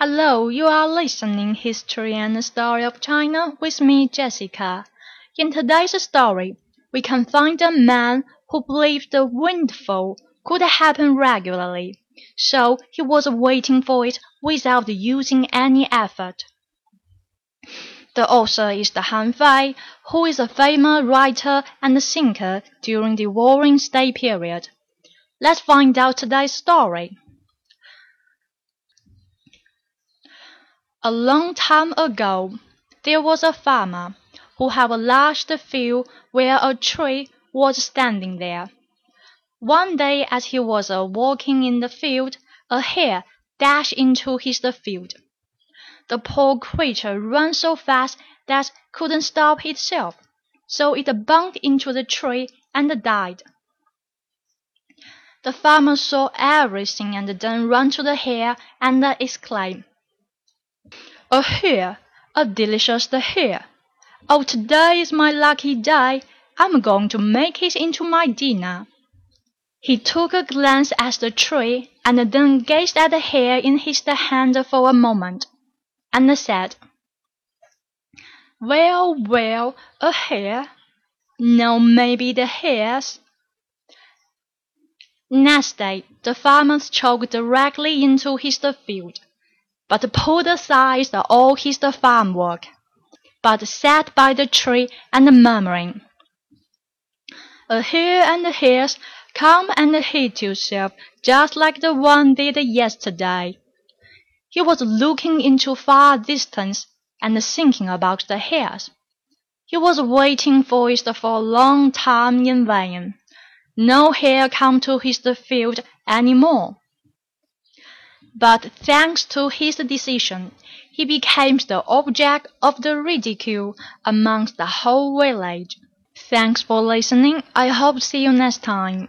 Hello, you are listening History and Story of China with me, Jessica. In today's story, we can find a man who believed the windfall could happen regularly, so he was waiting for it without using any effort. The author is the Han Fei, who is a famous writer and thinker during the Warring State period. Let's find out today's story. A long time ago, there was a farmer who had a large field where a tree was standing there. One day as he was uh, walking in the field, a hare dashed into his field. The poor creature ran so fast that couldn't stop itself, so it bumped into the tree and died. The farmer saw everything and then ran to the hare and exclaimed, "A hare! A delicious hare! Oh, today is my lucky day! I'm going to make it into my dinner." He took a glance at the tree and then gazed at the hare in his hand for a moment and said, "Well, well, a hare? Now maybe the hares." Next day the farmer choked directly into his field, but pulled aside all his farm work, but sat by the tree and murmuring, "A hare and hares, come and hit yourself just like the one did yesterday." He was looking into far distance and thinking about the hares. He was waiting for it for a long time in vain. No hare came to his field any more. But thanks to his decision, he became the object of the ridicule amongst the whole village. Thanks for listening. I hope see you next time.